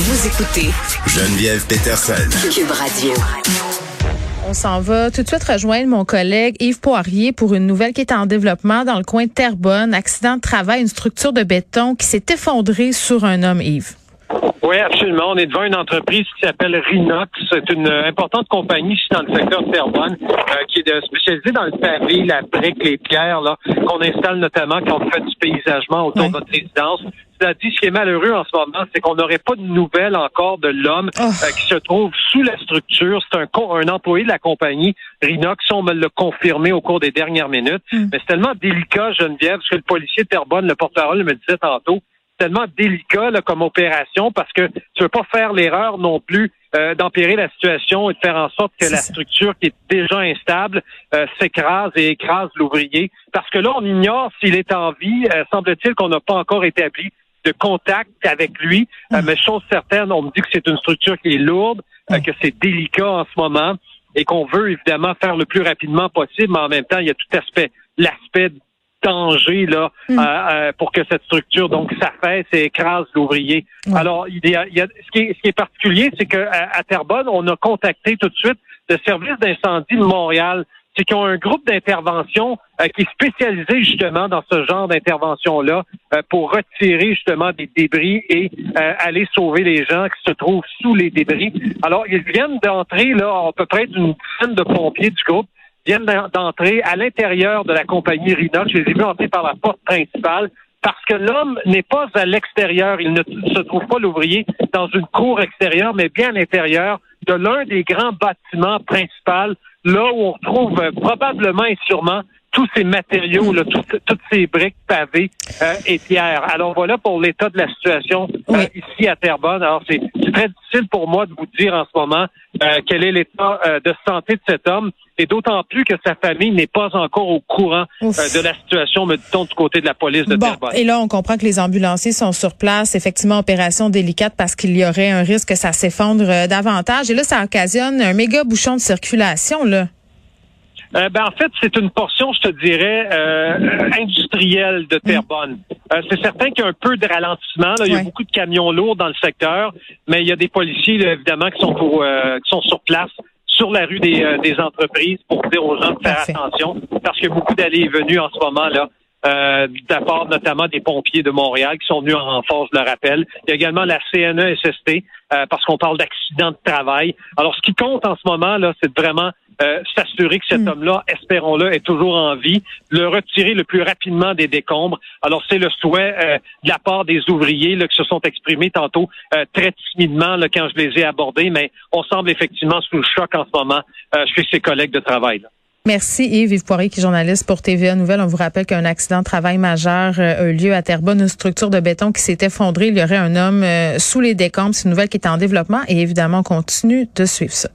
Vous écoutez Geneviève Peterson. Cube Radio. On s'en va tout de suite rejoindre mon collègue Yves Poirier pour une nouvelle qui est en développement dans le coin de Terrebonne. Accident de travail, une structure de béton qui s'est effondrée sur un homme, Yves. Oui, absolument. On est devant une entreprise qui s'appelle Rinox. C'est une importante compagnie ici dans le secteur de Terrebonne euh, qui est spécialisée dans le pavé, la brique, les pierres là qu'on installe notamment quand on fait du paysagement autour de notre résidence. Cela dit, ce qui est malheureux en ce moment, c'est qu'on n'aurait pas de nouvelles encore de l'homme Oh. euh, qui se trouve sous la structure. C'est un, un employé de la compagnie Rinox. On me l'a confirmé au cours des dernières minutes. Mm. Mais c'est tellement délicat, Geneviève, parce que le policier de Terrebonne, le porte-parole, me disait tantôt, c'est tellement délicat là, comme opération parce que tu veux pas faire l'erreur non plus euh, d'empirer la situation et de faire en sorte que la structure qui est déjà instable euh, s'écrase et écrase l'ouvrier. Parce que là, on ignore s'il est en vie. Euh, Semble-t-il qu'on n'a pas encore établi de contact avec lui. Euh, mais chose certaine, on me dit que c'est une structure qui est lourde, euh, que c'est délicat en ce moment et qu'on veut évidemment faire le plus rapidement possible, mais en même temps, il y a tout aspect, l'aspect danger là Mm. euh, pour que cette structure donc s'affaisse et écrase l'ouvrier. Alors, il y a, il y a- ce, qui est, ce qui est particulier, c'est qu'à à Terrebonne, on a contacté tout de suite le service d'incendie de Montréal. C'est qu'ils ont un groupe d'intervention euh, qui est spécialisé justement dans ce genre d'intervention-là euh, pour retirer justement des débris et euh, aller sauver les gens qui se trouvent sous les débris. Alors, ils viennent d'entrer là à peu près d'une dizaine de pompiers du groupe viennent d'en- d'entrer à l'intérieur de la compagnie Rinox. Je les ai vus entrer par la porte principale parce que l'homme n'est pas à l'extérieur. Il ne se trouve pas l'ouvrier dans une cour extérieure, mais bien à l'intérieur de l'un des grands bâtiments principaux, là où on retrouve euh, probablement et sûrement tous ces matériaux, là, toutes, toutes ces briques pavées euh, et pierres. Alors voilà pour l'état de la situation euh, Oui. ici à Terrebonne. Alors c'est très difficile pour moi de vous dire en ce moment euh, quel est l'état euh, de santé de cet homme, et d'autant plus que sa famille n'est pas encore au courant euh, de la situation, me dit-on, du côté de la police de Bon, Terrebonne. et là, on comprend que les ambulanciers sont sur place. Effectivement, opération délicate parce qu'il y aurait un risque que ça s'effondre euh, davantage. Et là, ça occasionne un méga bouchon de circulation, là. Euh, ben, en fait, c'est une portion, je te dirais, euh, industrielle de Terrebonne. Euh, c'est certain qu'il y a un peu de ralentissement. là. Il y a Ouais. beaucoup de camions lourds dans le secteur, mais il y a des policiers, là, évidemment, qui sont, au, euh, qui sont sur place sur la rue des, euh, des entreprises pour dire aux gens de faire Parfait. attention, parce qu'il y a beaucoup d'allées et venues en ce moment là. Euh, notamment des pompiers de Montréal qui sont venus en renfort, je le rappelle. Il y a également la CNESST, euh, parce qu'on parle d'accident de travail. Alors, ce qui compte en ce moment, là, c'est vraiment euh, s'assurer que cet Mm. homme-là, espérons-le, est toujours en vie, le retirer le plus rapidement des décombres. Alors, c'est le souhait euh, de la part des ouvriers là, qui se sont exprimés tantôt euh, très timidement là, quand je les ai abordés, mais on semble effectivement sous le choc en ce moment euh, chez ses collègues de travail. là. Merci Yves, Yves Poirier, qui est journaliste pour TVA Nouvelle. On vous rappelle qu'un accident de travail majeur euh, a eu lieu à Terrebonne, une structure de béton qui s'est effondrée. Il y aurait un homme euh, sous les décombres. C'est une nouvelle qui est en développement et évidemment, on continue de suivre ça.